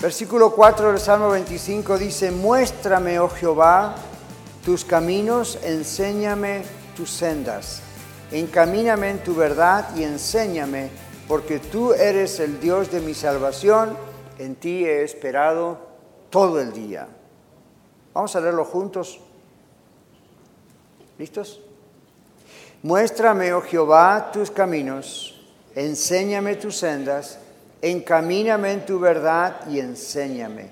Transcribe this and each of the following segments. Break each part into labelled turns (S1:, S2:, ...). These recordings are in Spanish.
S1: Versículo 4 del Salmo 25 dice, muéstrame, oh Jehová, tus caminos, enséñame tus sendas, encamíname en tu verdad y enséñame, porque tú eres el Dios de mi salvación, en ti he esperado todo el día. Vamos a leerlo juntos. ¿Listos? Muéstrame, oh Jehová, tus caminos, enséñame tus sendas, encamíname en tu verdad y enséñame,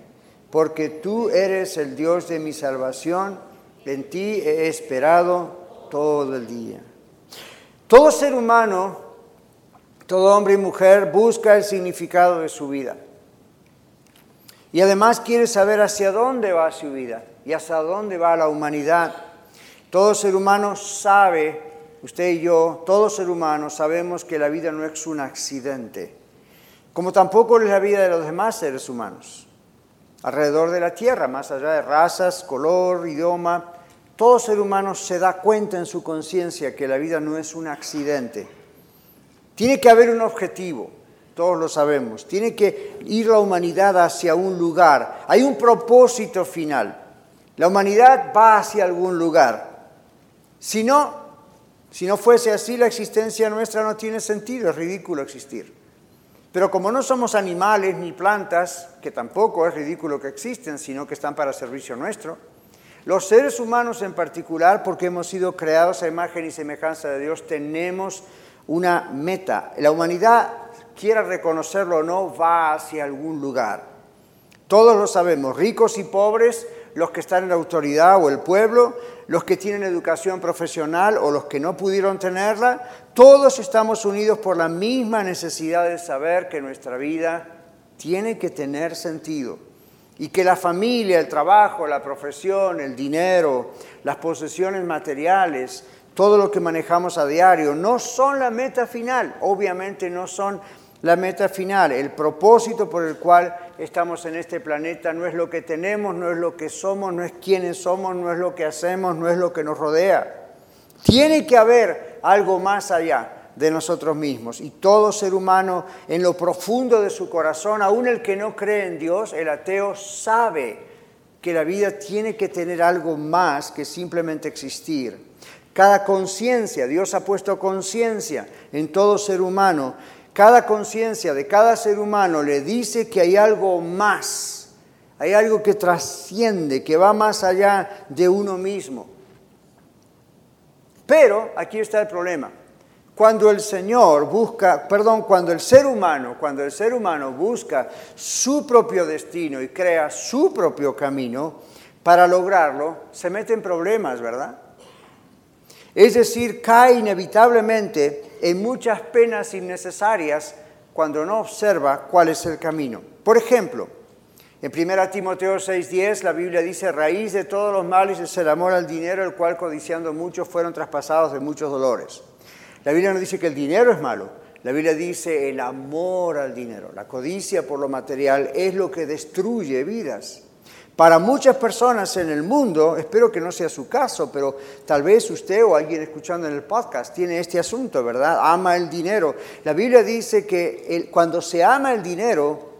S1: porque tú eres el Dios de mi salvación, en ti he esperado todo el día. Todo ser humano, todo hombre y mujer busca el significado de su vida. Y además quiere saber hacia dónde va su vida y hacia dónde va la humanidad. Todo ser humano sabe, usted y yo, todo ser humano sabemos que la vida no es un accidente como tampoco es la vida de los demás seres humanos. Alrededor de la Tierra, más allá de razas, color, idioma, todo ser humano se da cuenta en su conciencia que la vida no es un accidente. Tiene que haber un objetivo, todos lo sabemos. Tiene que ir la humanidad hacia un lugar. Hay un propósito final. La humanidad va hacia algún lugar. Si no, si no fuese así, la existencia nuestra no tiene sentido, es ridículo existir. Pero como no somos animales ni plantas, que tampoco es ridículo que existen, sino que están para servicio nuestro, los seres humanos en particular, porque hemos sido creados a imagen y semejanza de Dios, tenemos una meta. La humanidad, quiera reconocerlo o no, va hacia algún lugar. Todos lo sabemos, ricos y pobres, los que están en la autoridad o el pueblo, los que tienen educación profesional o los que no pudieron tenerla, todos estamos unidos por la misma necesidad de saber que nuestra vida tiene que tener sentido y que la familia, el trabajo, la profesión, el dinero, las posesiones materiales, todo lo que manejamos a diario, no son la meta final, obviamente no son la meta final, el propósito por el cual estamos en este planeta no es lo que tenemos, no es lo que somos, no es quiénes somos, no es lo que hacemos, no es lo que nos rodea. Tiene que haber algo más allá de nosotros mismos. Y todo ser humano en lo profundo de su corazón, aún el que no cree en Dios, el ateo, sabe que la vida tiene que tener algo más que simplemente existir. Cada conciencia, Dios ha puesto conciencia en todo ser humano cada conciencia de cada ser humano le dice que hay algo más, hay algo que trasciende, que va más allá de uno mismo. Pero aquí está el problema. Cuando el Señor busca, perdón, cuando el ser humano, cuando el ser humano busca su propio destino y crea su propio camino, para lograrlo, se mete en problemas, ¿verdad? Es decir, cae inevitablemente en muchas penas innecesarias cuando no observa cuál es el camino. Por ejemplo, en 1 Timoteo 6:10 la Biblia dice, raíz de todos los males es el amor al dinero, el cual codiciando muchos fueron traspasados de muchos dolores. La Biblia no dice que el dinero es malo, la Biblia dice el amor al dinero, la codicia por lo material es lo que destruye vidas. Para muchas personas en el mundo, espero que no sea su caso, pero tal vez usted o alguien escuchando en el podcast tiene este asunto, ¿verdad? Ama el dinero. La Biblia dice que cuando se ama el dinero,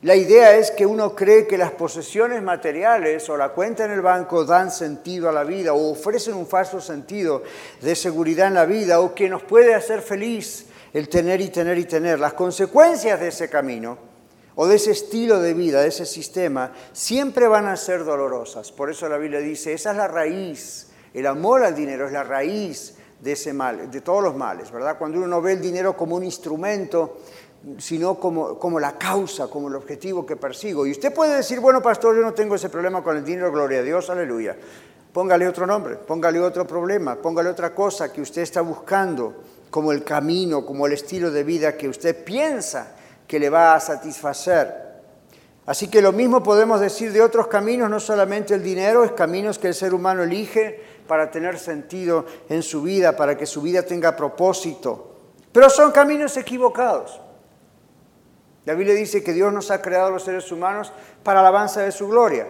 S1: la idea es que uno cree que las posesiones materiales o la cuenta en el banco dan sentido a la vida o ofrecen un falso sentido de seguridad en la vida o que nos puede hacer feliz el tener y tener y tener. Las consecuencias de ese camino o de ese estilo de vida, de ese sistema, siempre van a ser dolorosas. Por eso la Biblia dice, esa es la raíz, el amor al dinero es la raíz de ese mal, de todos los males, ¿verdad? Cuando uno no ve el dinero como un instrumento, sino como, como la causa, como el objetivo que persigo. Y usted puede decir, bueno, pastor, yo no tengo ese problema con el dinero, gloria a Dios, aleluya. Póngale otro nombre, póngale otro problema, póngale otra cosa que usted está buscando como el camino, como el estilo de vida que usted piensa que le va a satisfacer. Así que lo mismo podemos decir de otros caminos, no solamente el dinero, es caminos que el ser humano elige para tener sentido en su vida, para que su vida tenga propósito. Pero son caminos equivocados. La Biblia dice que Dios nos ha creado a los seres humanos para alabanza de su gloria,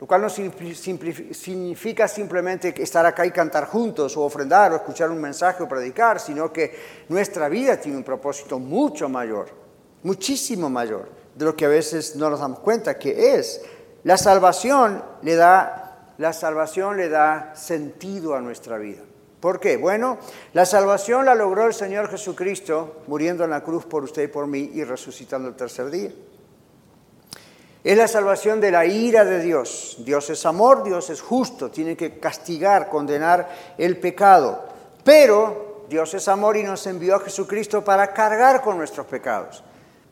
S1: lo cual no significa simplemente estar acá y cantar juntos o ofrendar o escuchar un mensaje o predicar, sino que nuestra vida tiene un propósito mucho mayor, muchísimo mayor de lo que a veces no nos damos cuenta que es. La salvación le da, la salvación le da sentido a nuestra vida. ¿Por qué? Bueno, la salvación la logró el Señor Jesucristo muriendo en la cruz por usted y por mí y resucitando el tercer día. Es la salvación de la ira de Dios. Dios es amor, Dios es justo, tiene que castigar, condenar el pecado. Pero Dios es amor y nos envió a Jesucristo para cargar con nuestros pecados,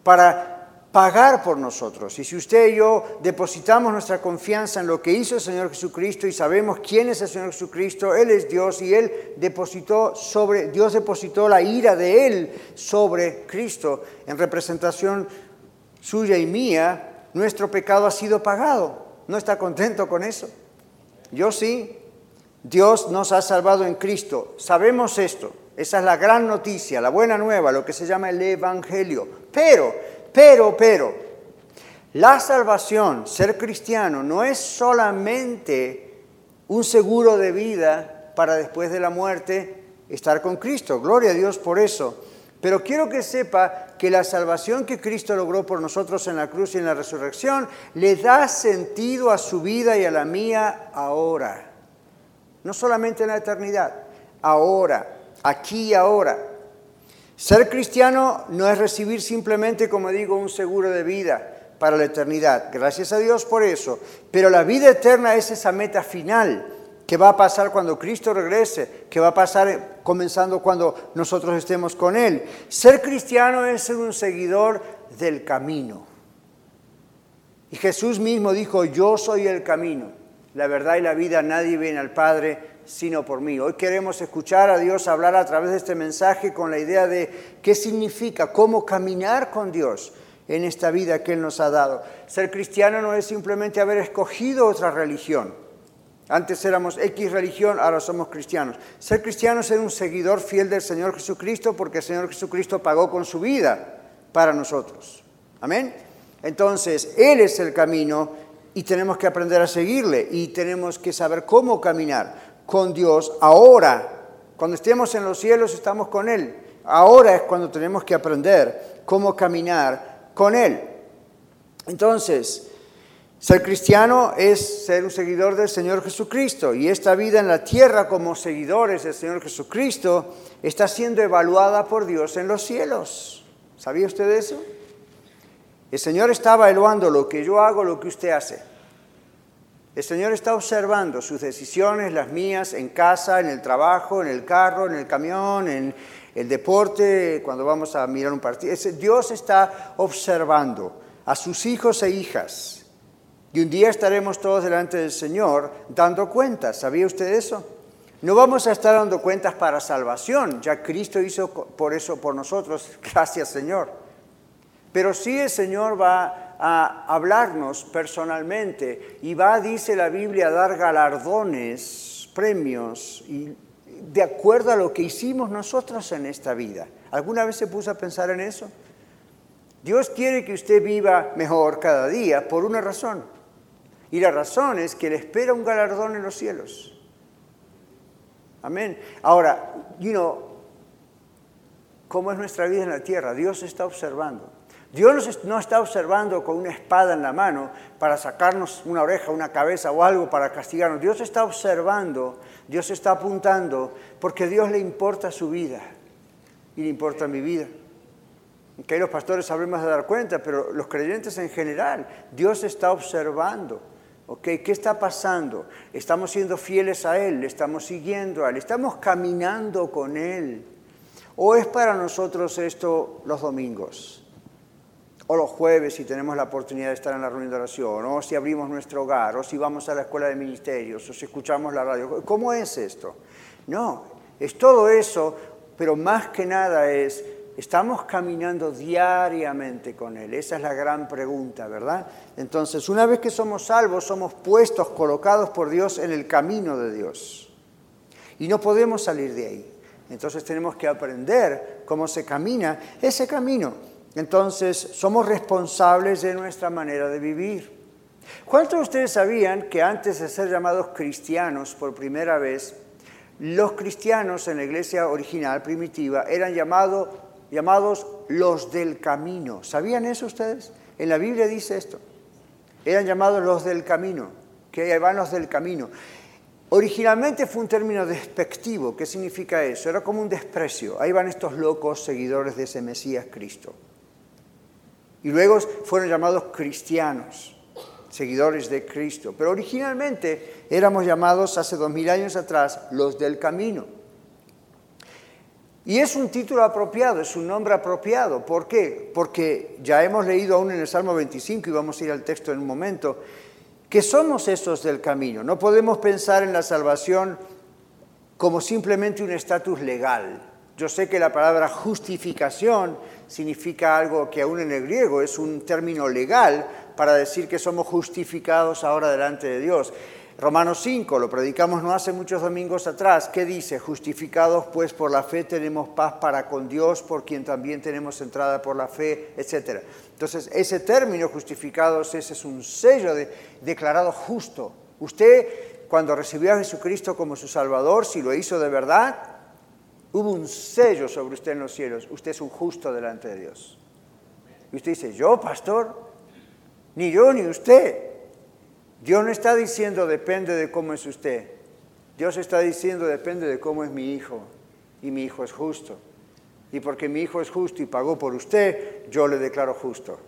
S1: para pagar por nosotros. Y si usted y yo depositamos nuestra confianza en lo que hizo el Señor Jesucristo y sabemos quién es el Señor Jesucristo, Él es Dios y Él depositó sobre, Dios depositó la ira de Él sobre Cristo en representación suya y mía, nuestro pecado ha sido pagado. ¿No está contento con eso? Yo sí. Dios nos ha salvado en Cristo. Sabemos esto. Esa es la gran noticia, la buena nueva, lo que se llama el Evangelio. Pero pero, pero, la salvación, ser cristiano, no es solamente un seguro de vida para después de la muerte estar con Cristo. Gloria a Dios por eso. Pero quiero que sepa que la salvación que Cristo logró por nosotros en la cruz y en la resurrección le da sentido a su vida y a la mía ahora. No solamente en la eternidad, ahora, aquí y ahora. Ser cristiano no es recibir simplemente, como digo, un seguro de vida para la eternidad. Gracias a Dios por eso. Pero la vida eterna es esa meta final que va a pasar cuando Cristo regrese, que va a pasar comenzando cuando nosotros estemos con Él. Ser cristiano es ser un seguidor del camino. Y Jesús mismo dijo, yo soy el camino, la verdad y la vida, nadie viene al Padre sino por mí. Hoy queremos escuchar a Dios hablar a través de este mensaje con la idea de qué significa, cómo caminar con Dios en esta vida que Él nos ha dado. Ser cristiano no es simplemente haber escogido otra religión. Antes éramos X religión, ahora somos cristianos. Ser cristiano es ser un seguidor fiel del Señor Jesucristo porque el Señor Jesucristo pagó con su vida para nosotros. Amén. Entonces, Él es el camino y tenemos que aprender a seguirle y tenemos que saber cómo caminar con Dios ahora. Cuando estemos en los cielos estamos con Él. Ahora es cuando tenemos que aprender cómo caminar con Él. Entonces, ser cristiano es ser un seguidor del Señor Jesucristo y esta vida en la tierra como seguidores del Señor Jesucristo está siendo evaluada por Dios en los cielos. ¿Sabía usted eso? El Señor está evaluando lo que yo hago, lo que usted hace. El Señor está observando sus decisiones, las mías, en casa, en el trabajo, en el carro, en el camión, en el deporte, cuando vamos a mirar un partido. Dios está observando a sus hijos e hijas. Y un día estaremos todos delante del Señor dando cuentas. ¿Sabía usted eso? No vamos a estar dando cuentas para salvación. Ya Cristo hizo por eso por nosotros. Gracias, Señor. Pero sí el Señor va a hablarnos personalmente y va, dice la Biblia, a dar galardones, premios, y de acuerdo a lo que hicimos nosotros en esta vida. ¿Alguna vez se puso a pensar en eso? Dios quiere que usted viva mejor cada día por una razón. Y la razón es que le espera un galardón en los cielos. Amén. Ahora, you know, ¿cómo es nuestra vida en la tierra? Dios está observando. Dios no está observando con una espada en la mano para sacarnos una oreja, una cabeza o algo para castigarnos. Dios está observando, Dios está apuntando, porque Dios le importa su vida y le importa mi vida. Que los pastores sabremos de dar cuenta, pero los creyentes en general, Dios está observando. ¿Qué está pasando? Estamos siendo fieles a Él, estamos siguiendo a Él, estamos caminando con Él. ¿O es para nosotros esto los domingos? O los jueves si tenemos la oportunidad de estar en la reunión de oración, o si abrimos nuestro hogar, o si vamos a la escuela de ministerios, o si escuchamos la radio. ¿Cómo es esto? No, es todo eso, pero más que nada es estamos caminando diariamente con Él. Esa es la gran pregunta, ¿verdad? Entonces, una vez que somos salvos, somos puestos, colocados por Dios en el camino de Dios. Y no podemos salir de ahí. Entonces tenemos que aprender cómo se camina ese camino. Entonces somos responsables de nuestra manera de vivir. ¿Cuántos de ustedes sabían que antes de ser llamados cristianos por primera vez, los cristianos en la iglesia original primitiva eran llamados los del camino? ¿Sabían eso ustedes? En la Biblia dice esto. Eran llamados los del camino, que van los del camino. Originalmente fue un término despectivo. ¿Qué significa eso? Era como un desprecio. Ahí van estos locos seguidores de ese Mesías Cristo. Y luego fueron llamados cristianos, seguidores de Cristo. Pero originalmente éramos llamados hace dos mil años atrás los del camino. Y es un título apropiado, es un nombre apropiado. ¿Por qué? Porque ya hemos leído aún en el Salmo 25 y vamos a ir al texto en un momento que somos esos del camino. No podemos pensar en la salvación como simplemente un estatus legal. Yo sé que la palabra justificación significa algo que aún en el griego es un término legal para decir que somos justificados ahora delante de Dios. Romanos 5, lo predicamos no hace muchos domingos atrás, ¿qué dice? Justificados pues por la fe tenemos paz para con Dios, por quien también tenemos entrada por la fe, etc. Entonces, ese término justificados ese es un sello de declarado justo. Usted, cuando recibió a Jesucristo como su Salvador, si lo hizo de verdad, hubo un sello sobre usted en los cielos. Usted es un justo delante de Dios. Y usted dice, ¿yo, pastor? Ni yo ni usted. Dios no está diciendo depende de cómo es usted. Dios está diciendo depende de cómo es mi hijo. Y mi hijo es justo. Y porque mi hijo es justo y pagó por usted, yo le declaro justo.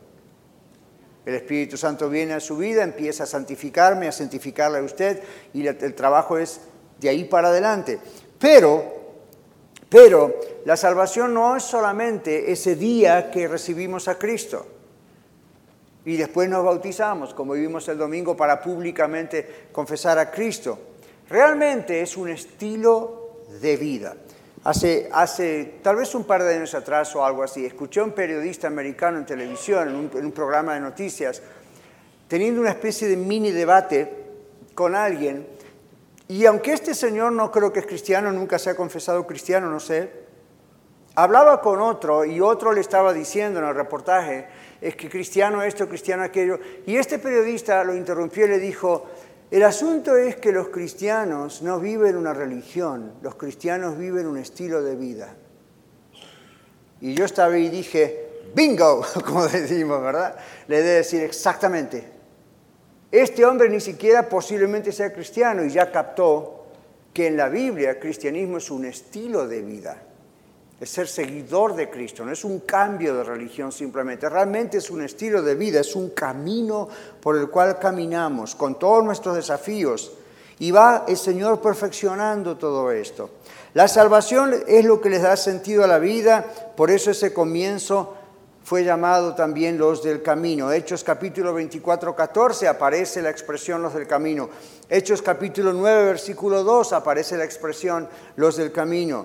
S1: El Espíritu Santo viene a su vida, empieza a santificarme, a santificarle a usted, y el trabajo es de ahí para adelante. Pero, pero la salvación no es solamente ese día que recibimos a Cristo y después nos bautizamos, como vimos el domingo, para públicamente confesar a Cristo. Realmente es un estilo de vida. Hace, hace tal vez un par de años atrás o algo así, escuché a un periodista americano en televisión, en un, en un programa de noticias, teniendo una especie de mini debate con alguien, y aunque este señor no creo que es cristiano, nunca se ha confesado cristiano, no sé, hablaba con otro y otro le estaba diciendo en el reportaje, es que cristiano esto, cristiano aquello. Y este periodista lo interrumpió y le dijo, el asunto es que los cristianos no viven una religión, los cristianos viven un estilo de vida. Y yo estaba y dije, bingo, como decimos, ¿verdad? Le de decir exactamente. Este hombre ni siquiera posiblemente sea cristiano y ya captó que en la Biblia el cristianismo es un estilo de vida es ser seguidor de Cristo, no es un cambio de religión simplemente, realmente es un estilo de vida, es un camino por el cual caminamos con todos nuestros desafíos y va el Señor perfeccionando todo esto. La salvación es lo que les da sentido a la vida, por eso ese comienzo fue llamado también los del camino. Hechos capítulo 24, 14 aparece la expresión los del camino. Hechos capítulo 9, versículo 2 aparece la expresión los del camino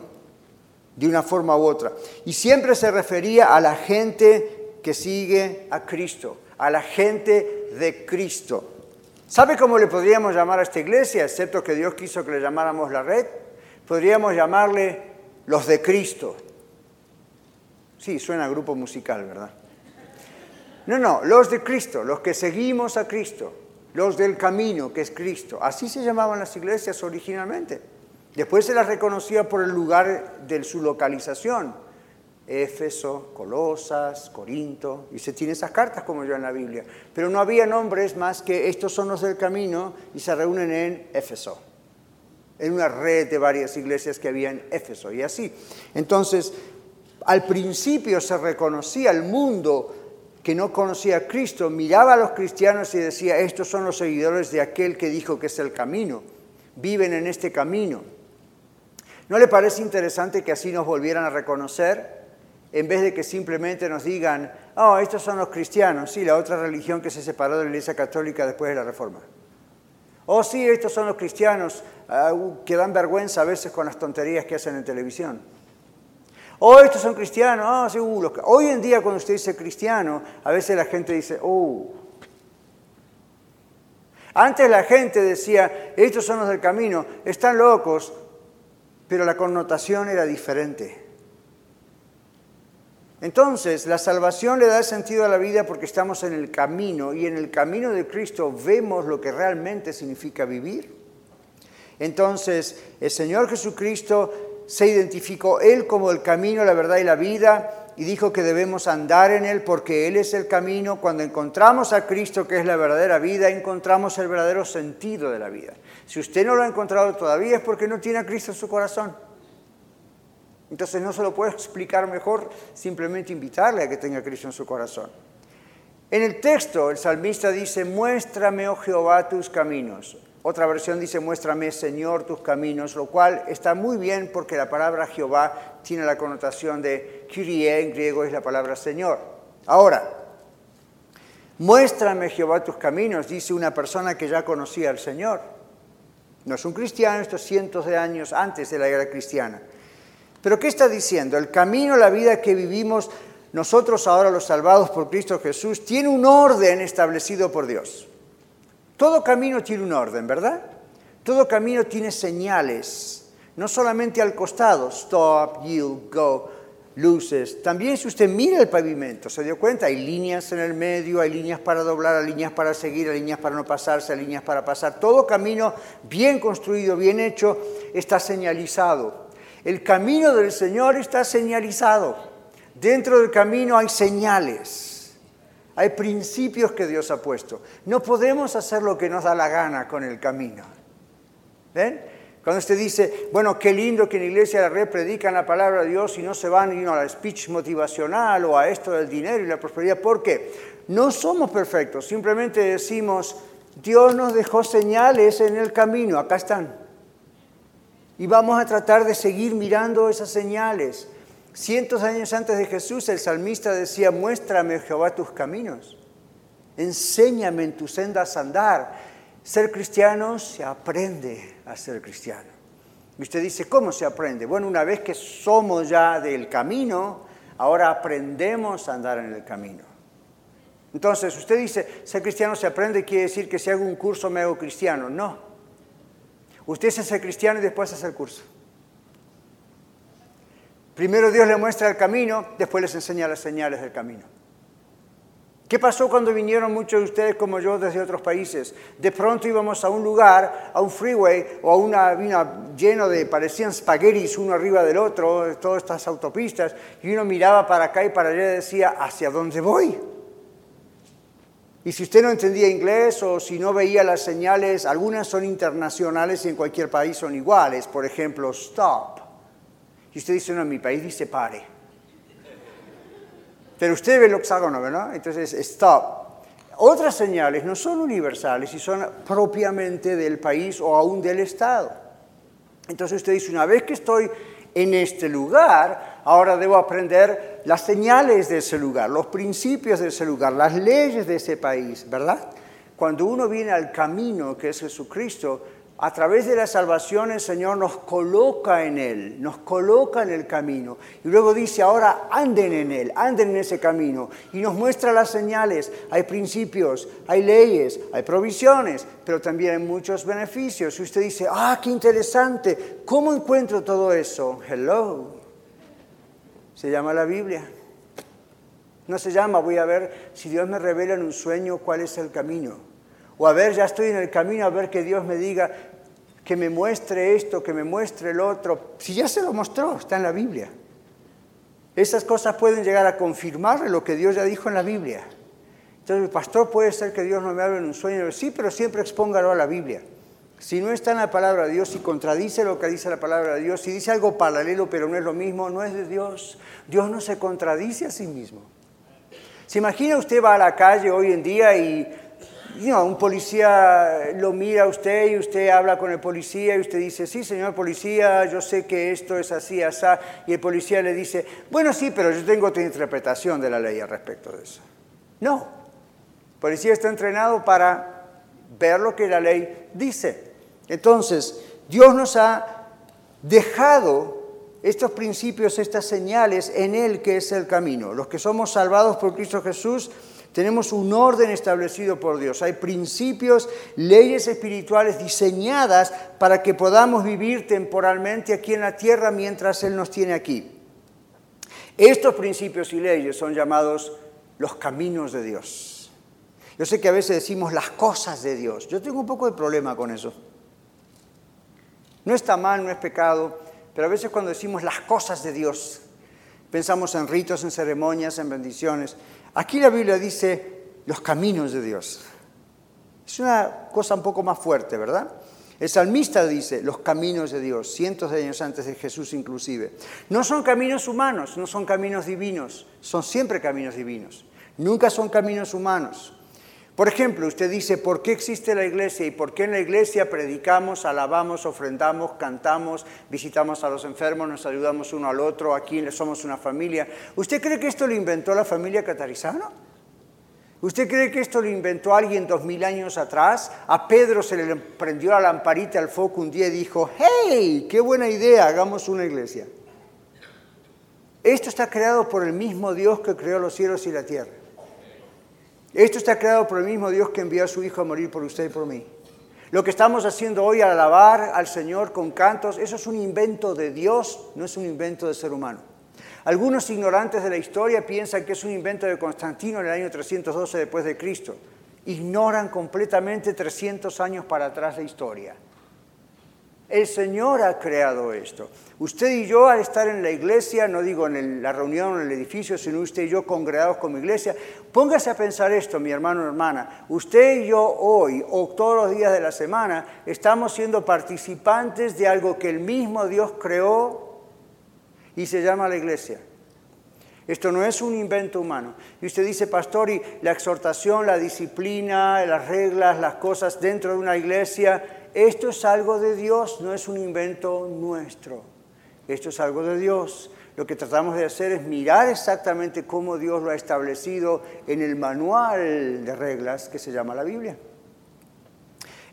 S1: de una forma u otra. Y siempre se refería a la gente que sigue a Cristo, a la gente de Cristo. ¿Sabe cómo le podríamos llamar a esta iglesia, excepto que Dios quiso que le llamáramos la red? Podríamos llamarle los de Cristo. Sí, suena a grupo musical, ¿verdad? No, no, los de Cristo, los que seguimos a Cristo, los del camino que es Cristo. Así se llamaban las iglesias originalmente. Después se las reconocía por el lugar de su localización. Éfeso, Colosas, Corinto, y se tiene esas cartas como yo en la Biblia. Pero no había nombres más que estos son los del camino y se reúnen en Éfeso, en una red de varias iglesias que había en Éfeso y así. Entonces, al principio se reconocía el mundo que no conocía a Cristo, miraba a los cristianos y decía, estos son los seguidores de aquel que dijo que es el camino, viven en este camino. ¿No le parece interesante que así nos volvieran a reconocer? En vez de que simplemente nos digan, oh, estos son los cristianos, sí, la otra religión que se separó de la Iglesia Católica después de la Reforma. Oh, sí, estos son los cristianos, ah, que dan vergüenza a veces con las tonterías que hacen en televisión. Oh, estos son cristianos. Ah, sí, uh, Hoy en día cuando usted dice cristiano, a veces la gente dice, oh. Antes la gente decía, estos son los del camino, están locos, pero la connotación era diferente. Entonces, la salvación le da sentido a la vida porque estamos en el camino y en el camino de Cristo vemos lo que realmente significa vivir. Entonces, el Señor Jesucristo se identificó Él como el camino, la verdad y la vida y dijo que debemos andar en Él porque Él es el camino. Cuando encontramos a Cristo, que es la verdadera vida, encontramos el verdadero sentido de la vida. Si usted no lo ha encontrado todavía es porque no tiene a Cristo en su corazón. Entonces no se lo puedo explicar mejor, simplemente invitarle a que tenga Cristo en su corazón. En el texto el salmista dice, muéstrame, oh Jehová, tus caminos. Otra versión dice, muéstrame, Señor, tus caminos, lo cual está muy bien porque la palabra Jehová tiene la connotación de Kyrie, en griego es la palabra Señor. Ahora, muéstrame, Jehová, tus caminos, dice una persona que ya conocía al Señor. No es un cristiano, esto es cientos de años antes de la era cristiana. Pero ¿qué está diciendo? El camino, la vida que vivimos nosotros ahora los salvados por Cristo Jesús, tiene un orden establecido por Dios. Todo camino tiene un orden, ¿verdad? Todo camino tiene señales, no solamente al costado, stop, yield, go, luces. También si usted mira el pavimento, se dio cuenta, hay líneas en el medio, hay líneas para doblar, hay líneas para seguir, hay líneas para no pasarse, hay líneas para pasar. Todo camino bien construido, bien hecho, está señalizado. El camino del Señor está señalizado. Dentro del camino hay señales, hay principios que Dios ha puesto. No podemos hacer lo que nos da la gana con el camino. ¿Ven? Cuando usted dice, bueno, qué lindo que en la iglesia de la red predican la palabra de Dios y no se van a la speech motivacional o a esto del dinero y la prosperidad. ¿Por qué? No somos perfectos, simplemente decimos, Dios nos dejó señales en el camino, acá están. Y vamos a tratar de seguir mirando esas señales. Cientos años antes de Jesús, el salmista decía, muéstrame, Jehová, tus caminos. Enséñame en tus sendas a andar. Ser cristiano se aprende a ser cristiano. Y usted dice, ¿cómo se aprende? Bueno, una vez que somos ya del camino, ahora aprendemos a andar en el camino. Entonces, usted dice, ser cristiano se aprende, quiere decir que si hago un curso me hago cristiano. No. Usted se hace cristiano y después hace el curso. Primero Dios le muestra el camino, después les enseña las señales del camino. ¿Qué pasó cuando vinieron muchos de ustedes como yo desde otros países? De pronto íbamos a un lugar, a un freeway o a una, vina lleno de, parecían spaghettis uno arriba del otro, todas estas autopistas, y uno miraba para acá y para allá y decía, ¿hacia dónde voy? Y si usted no entendía inglés o si no veía las señales, algunas son internacionales y en cualquier país son iguales. Por ejemplo, stop. Y usted dice, no, mi país dice pare. Pero usted ve el hexágono, ¿verdad? Entonces, stop. Otras señales no son universales y son propiamente del país o aún del Estado. Entonces usted dice, una vez que estoy en este lugar, ahora debo aprender las señales de ese lugar, los principios de ese lugar, las leyes de ese país, ¿verdad? Cuando uno viene al camino que es Jesucristo, a través de la salvación el Señor nos coloca en Él, nos coloca en el camino. Y luego dice, ahora anden en Él, anden en ese camino. Y nos muestra las señales. Hay principios, hay leyes, hay provisiones, pero también hay muchos beneficios. Y usted dice, ah, qué interesante, ¿cómo encuentro todo eso? Hello. Se llama la Biblia. No se llama, voy a ver si Dios me revela en un sueño cuál es el camino. O a ver, ya estoy en el camino, a ver que Dios me diga, que me muestre esto, que me muestre el otro. Si ya se lo mostró, está en la Biblia. Esas cosas pueden llegar a confirmar lo que Dios ya dijo en la Biblia. Entonces, el pastor puede ser que Dios no me hable en un sueño, sí, pero siempre expóngalo a la Biblia. Si no está en la palabra de Dios, si contradice lo que dice la palabra de Dios, si dice algo paralelo pero no es lo mismo, no es de Dios. Dios no se contradice a sí mismo. ¿Se imagina usted va a la calle hoy en día y un policía lo mira a usted y usted habla con el policía y usted dice, sí, señor policía, yo sé que esto es así, así, y el policía le dice, bueno, sí, pero yo tengo otra interpretación de la ley al respecto de eso. No, el policía está entrenado para ver lo que la ley dice. Entonces, Dios nos ha dejado estos principios, estas señales en Él que es el camino. Los que somos salvados por Cristo Jesús tenemos un orden establecido por Dios. Hay principios, leyes espirituales diseñadas para que podamos vivir temporalmente aquí en la tierra mientras Él nos tiene aquí. Estos principios y leyes son llamados los caminos de Dios. Yo sé que a veces decimos las cosas de Dios. Yo tengo un poco de problema con eso. No está mal, no es pecado, pero a veces cuando decimos las cosas de Dios, pensamos en ritos, en ceremonias, en bendiciones. Aquí la Biblia dice los caminos de Dios. Es una cosa un poco más fuerte, ¿verdad? El salmista dice los caminos de Dios, cientos de años antes de Jesús inclusive. No son caminos humanos, no son caminos divinos, son siempre caminos divinos. Nunca son caminos humanos. Por ejemplo, usted dice, ¿por qué existe la iglesia y por qué en la iglesia predicamos, alabamos, ofrendamos, cantamos, visitamos a los enfermos, nos ayudamos uno al otro, aquí somos una familia? ¿Usted cree que esto lo inventó la familia catarizano? ¿Usted cree que esto lo inventó alguien dos mil años atrás? A Pedro se le prendió la lamparita al foco un día y dijo, ¡Hey! ¡Qué buena idea! Hagamos una iglesia. Esto está creado por el mismo Dios que creó los cielos y la tierra. Esto está creado por el mismo Dios que envió a su Hijo a morir por usted y por mí. Lo que estamos haciendo hoy al alabar al Señor con cantos, eso es un invento de Dios, no es un invento de ser humano. Algunos ignorantes de la historia piensan que es un invento de Constantino en el año 312 después de Cristo. Ignoran completamente 300 años para atrás la historia. El Señor ha creado esto. Usted y yo al estar en la iglesia, no digo en la reunión, en el edificio, sino usted y yo congregados como iglesia, póngase a pensar esto, mi hermano o hermana. Usted y yo hoy, o todos los días de la semana, estamos siendo participantes de algo que el mismo Dios creó y se llama la iglesia. Esto no es un invento humano. Y usted dice, pastor, y la exhortación, la disciplina, las reglas, las cosas dentro de una iglesia, esto es algo de Dios, no es un invento nuestro. Esto es algo de Dios. Lo que tratamos de hacer es mirar exactamente cómo Dios lo ha establecido en el manual de reglas que se llama la Biblia.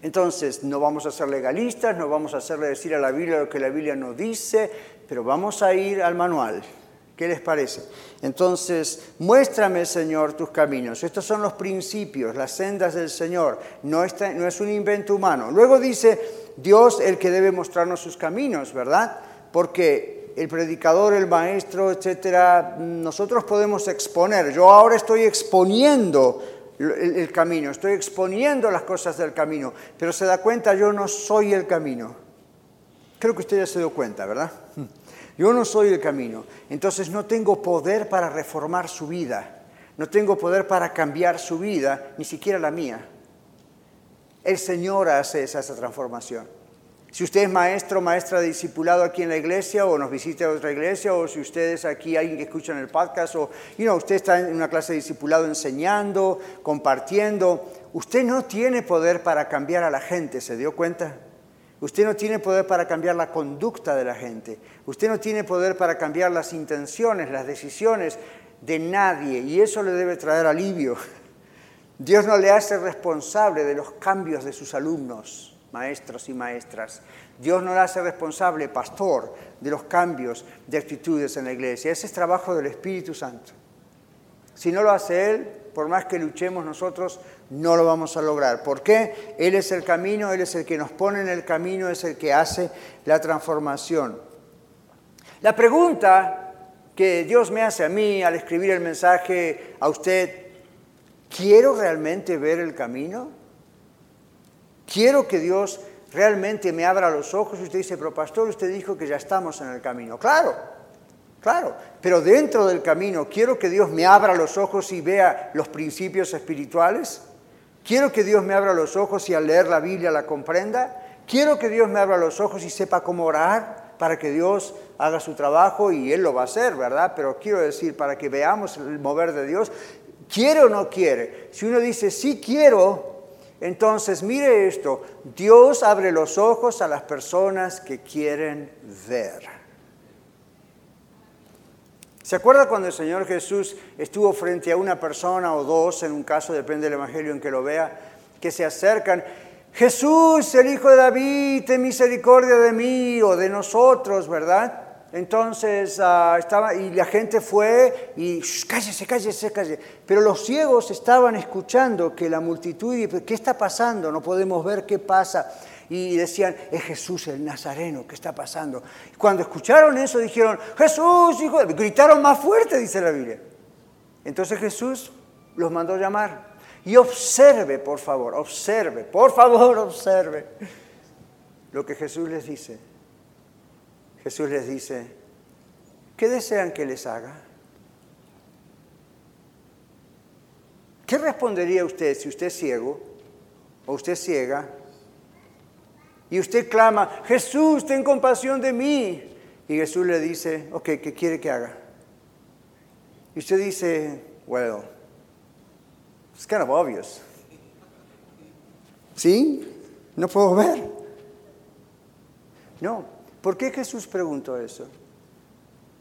S1: Entonces, no vamos a ser legalistas, no vamos a hacerle decir a la Biblia lo que la Biblia no dice, pero vamos a ir al manual. ¿Qué les parece? Entonces, muéstrame, Señor, tus caminos. Estos son los principios, las sendas del Señor. No, es un invento humano. Luego dice Dios el que debe mostrarnos sus caminos, ¿verdad? Porque el predicador, el maestro, etcétera, nosotros podemos exponer. Yo ahora estoy exponiendo el, el camino, estoy exponiendo las cosas del camino, pero se da cuenta, yo no soy el camino. Creo que usted ya se dio cuenta, ¿verdad? Yo no soy el camino, entonces no tengo poder para reformar su vida, no tengo poder para cambiar su vida, ni siquiera la mía. El Señor hace esa, transformación. Si usted es maestro, maestra discipulado aquí en la iglesia o nos visita a otra iglesia o si usted es aquí alguien que escucha en el podcast o you know, usted está en una clase de discipulado enseñando, compartiendo, usted no tiene poder para cambiar a la gente, ¿se dio cuenta? Usted no tiene poder para cambiar la conducta de la gente. Usted no tiene poder para cambiar las intenciones, las decisiones de nadie. Y eso le debe traer alivio. Dios no le hace responsable de los cambios de sus alumnos, maestros y maestras. Dios no le hace responsable, pastor, de los cambios de actitudes en la iglesia. Ese es trabajo del Espíritu Santo. Si no lo hace Él, por más que luchemos nosotros, no lo vamos a lograr. ¿Por qué? Él es el camino, Él es el que nos pone en el camino, es el que hace la transformación. La pregunta que Dios me hace a mí al escribir el mensaje a usted, ¿quiero realmente ver el camino? ¿Quiero que Dios realmente me abra los ojos? Y usted dice, pero pastor, usted dijo que ya estamos en el camino. Claro, Claro, pero dentro del camino, quiero que Dios me abra los ojos y vea los principios espirituales. Quiero que Dios me abra los ojos y al leer la Biblia la comprenda. Quiero que Dios me abra los ojos y sepa cómo orar para que Dios haga su trabajo y Él lo va a hacer, ¿verdad? Pero quiero decir, para que veamos el mover de Dios, ¿quiere o no quiere? Si uno dice, sí quiero, entonces mire esto, Dios abre los ojos a las personas que quieren ver. ¿Se acuerda cuando el Señor Jesús estuvo frente a una persona o dos, en un caso, depende del Evangelio en que lo vea, que se acercan? Jesús, el Hijo de David, ten misericordia de mí o de nosotros, ¿verdad? Entonces ah, estaba, y la gente fue y cállese, cállese, cállese. Pero los ciegos estaban escuchando que la multitud, ¿qué está pasando? No podemos ver qué pasa. Y decían, es Jesús el Nazareno, ¿qué está pasando? Cuando escucharon eso dijeron, Jesús, hijo, gritaron más fuerte, dice la Biblia. Entonces Jesús los mandó llamar. Y observe, por favor, observe, por favor, observe lo que Jesús les dice. Jesús les dice, ¿qué desean que les haga? ¿Qué respondería usted si usted es ciego o usted es ciega y usted clama, Jesús, ten compasión de mí? Y Jesús le dice, ok, ¿qué quiere que haga? Y usted dice, well, it's kind of obvious. ¿Sí? No puedo ver. No, ¿Por qué Jesús preguntó eso?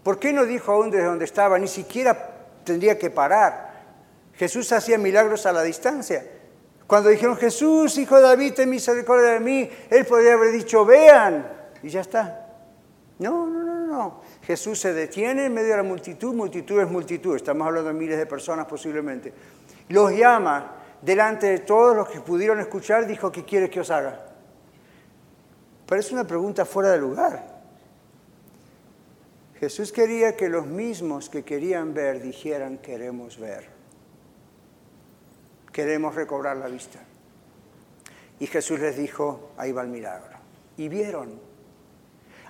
S1: ¿Por qué no dijo aún desde donde estaba? Ni siquiera tendría que parar. Jesús hacía milagros a la distancia. Cuando dijeron, Jesús, hijo de David, ten misericordia de mí, él podría haber dicho, vean, y ya está. No, no, no, no. Jesús se detiene en medio de la multitud, multitud es multitud, estamos hablando de miles de personas posiblemente. Los llama delante de todos los que pudieron escuchar, dijo, ¿qué quiere que os haga? Parece una pregunta fuera de lugar. Jesús quería que los mismos que querían ver dijeran queremos ver. Queremos recobrar la vista. Y Jesús les dijo, ahí va el milagro. Y vieron.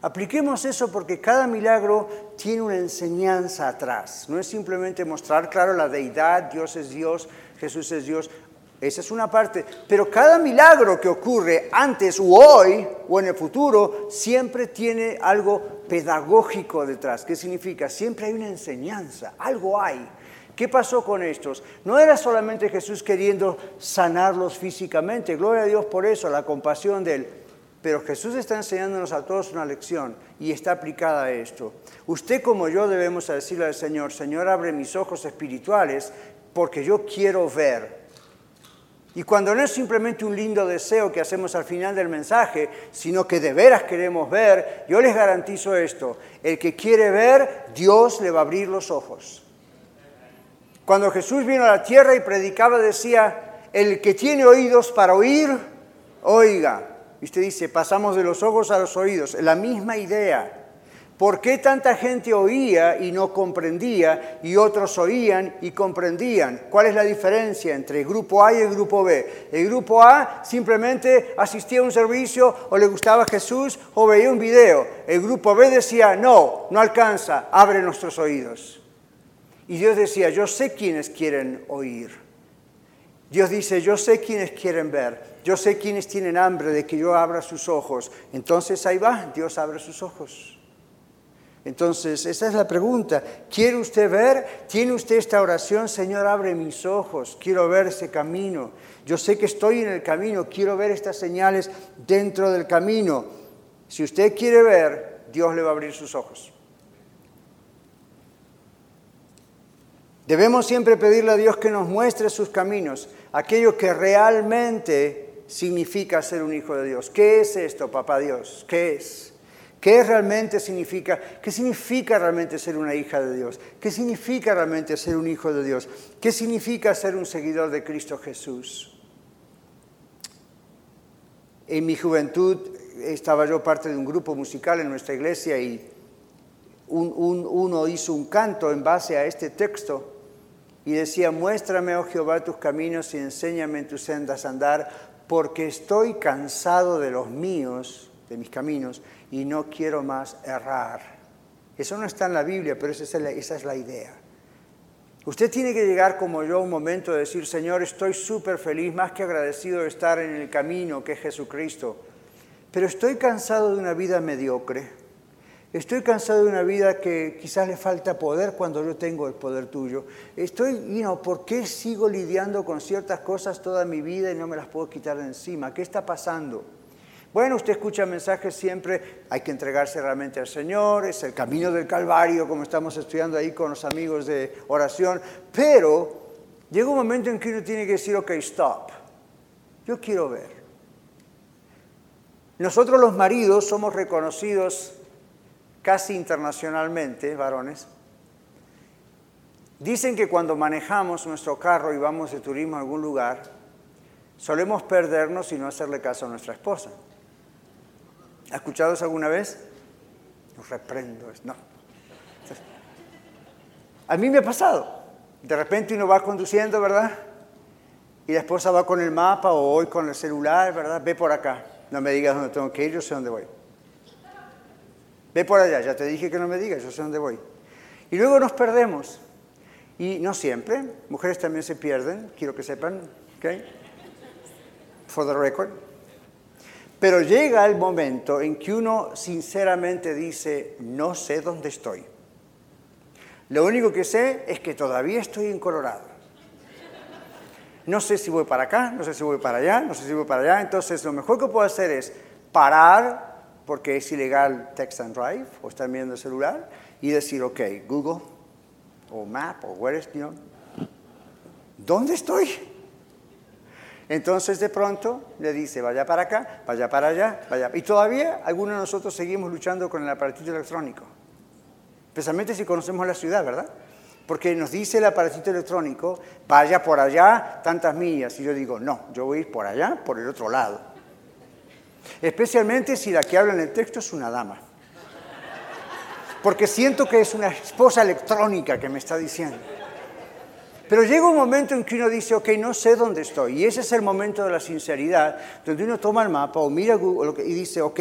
S1: Apliquemos eso porque cada milagro tiene una enseñanza atrás. No es simplemente mostrar, claro, la deidad, Dios es Dios, Jesús es Dios. Esa es una parte. Pero cada milagro que ocurre antes o hoy o en el futuro siempre tiene algo pedagógico detrás. ¿Qué significa? Siempre hay una enseñanza, algo hay. ¿Qué pasó con estos? No era solamente Jesús queriendo sanarlos físicamente, gloria a Dios por eso, la compasión de Él. Pero Jesús está enseñándonos a todos una lección y está aplicada a esto. Usted como yo debemos decirle al Señor, Señor, abre mis ojos espirituales porque yo quiero ver y cuando no es simplemente un lindo deseo que hacemos al final del mensaje, sino que de veras queremos ver, yo les garantizo esto, el que quiere ver, Dios le va a abrir los ojos. Cuando Jesús vino a la tierra y predicaba, decía, el que tiene oídos para oír, oiga. Y usted dice, pasamos de los ojos a los oídos, la misma idea. ¿Por qué tanta gente oía y no comprendía y otros oían y comprendían? ¿Cuál es la diferencia entre el grupo A y el grupo B? El grupo A simplemente asistía a un servicio o le gustaba Jesús o veía un video. El grupo B decía, no, no alcanza, abre nuestros oídos. Y Dios decía, yo sé quienes quieren oír. Dios dice, yo sé quienes quieren ver. Yo sé quienes tienen hambre de que yo abra sus ojos. Entonces ahí va, Dios abre sus ojos. Entonces, esa es la pregunta. ¿Quiere usted ver? ¿Tiene usted esta oración? Señor, abre mis ojos. Quiero ver ese camino. Yo sé que estoy en el camino. Quiero ver estas señales dentro del camino. Si usted quiere ver, Dios le va a abrir sus ojos. Debemos siempre pedirle a Dios que nos muestre sus caminos, aquello que realmente significa ser un hijo de Dios. ¿Qué es esto, papá Dios? ¿Qué es? ¿Qué realmente significa? ¿Qué significa realmente ser una hija de Dios? ¿Qué significa realmente ser un hijo de Dios? ¿Qué significa ser un seguidor de Cristo Jesús? En mi juventud estaba yo parte de un grupo musical en nuestra iglesia y uno hizo un canto en base a este texto y decía, muéstrame, oh Jehová, tus caminos y enséñame en tus sendas a andar, porque estoy cansado de los míos, de mis caminos, y no quiero más errar. Eso no está en la Biblia, pero esa es la, esa es la idea. Usted tiene que llegar como yo a un momento de decir, Señor, estoy súper feliz, más que agradecido de estar en el camino que es Jesucristo, pero estoy cansado de una vida mediocre. Estoy cansado de una vida que quizás le falta poder cuando yo tengo el poder tuyo. Estoy, you know, ¿por qué sigo lidiando con ciertas cosas toda mi vida y no me las puedo quitar de encima? ¿Qué está pasando? Bueno, usted escucha mensajes siempre, hay que entregarse realmente al Señor, es el camino del Calvario, como estamos estudiando ahí con los amigos de oración, pero llega un momento en que uno tiene que decir, ok, stop, yo quiero ver. Nosotros los maridos somos reconocidos casi internacionalmente, varones, dicen que cuando manejamos nuestro carro y vamos de turismo a algún lugar, solemos perdernos y no hacerle caso a nuestra esposa. ¿Ha escuchado eso alguna vez? Los reprendo. No. A mí me ha pasado. De repente uno va conduciendo, ¿verdad? Y la esposa va con el mapa o hoy con el celular, ¿verdad? Ve por acá. No me digas dónde tengo que ir, yo sé dónde voy. Ve por allá, ya te dije que no me digas, yo sé dónde voy. Y luego nos perdemos. Y no siempre, mujeres también se pierden, quiero que sepan, ¿ok? For the record. Pero llega el momento en que uno sinceramente dice, no sé dónde estoy. Lo único que sé es que todavía estoy en Colorado. No sé si voy para acá, no sé si voy para allá, no sé si voy para allá. Entonces lo mejor que puedo hacer es parar, porque es ilegal text and drive, o estar viendo el celular, y decir, ok, Google, o Map, o where is, you ¿dónde estoy? Entonces de pronto le dice, vaya para acá, vaya para allá, vaya. Y todavía algunos de nosotros seguimos luchando con el aparatito electrónico. Especialmente si conocemos la ciudad, ¿verdad? Porque nos dice el aparatito electrónico, vaya por allá tantas millas. Y yo digo, no, yo voy a ir por allá, por el otro lado. Especialmente si la que habla en el texto es una dama. Porque siento que es una esposa electrónica que me está diciendo. Pero llega un momento en que uno dice, ok, no sé dónde estoy. Y ese es el momento de la sinceridad, donde uno toma el mapa o mira Google y dice, ok,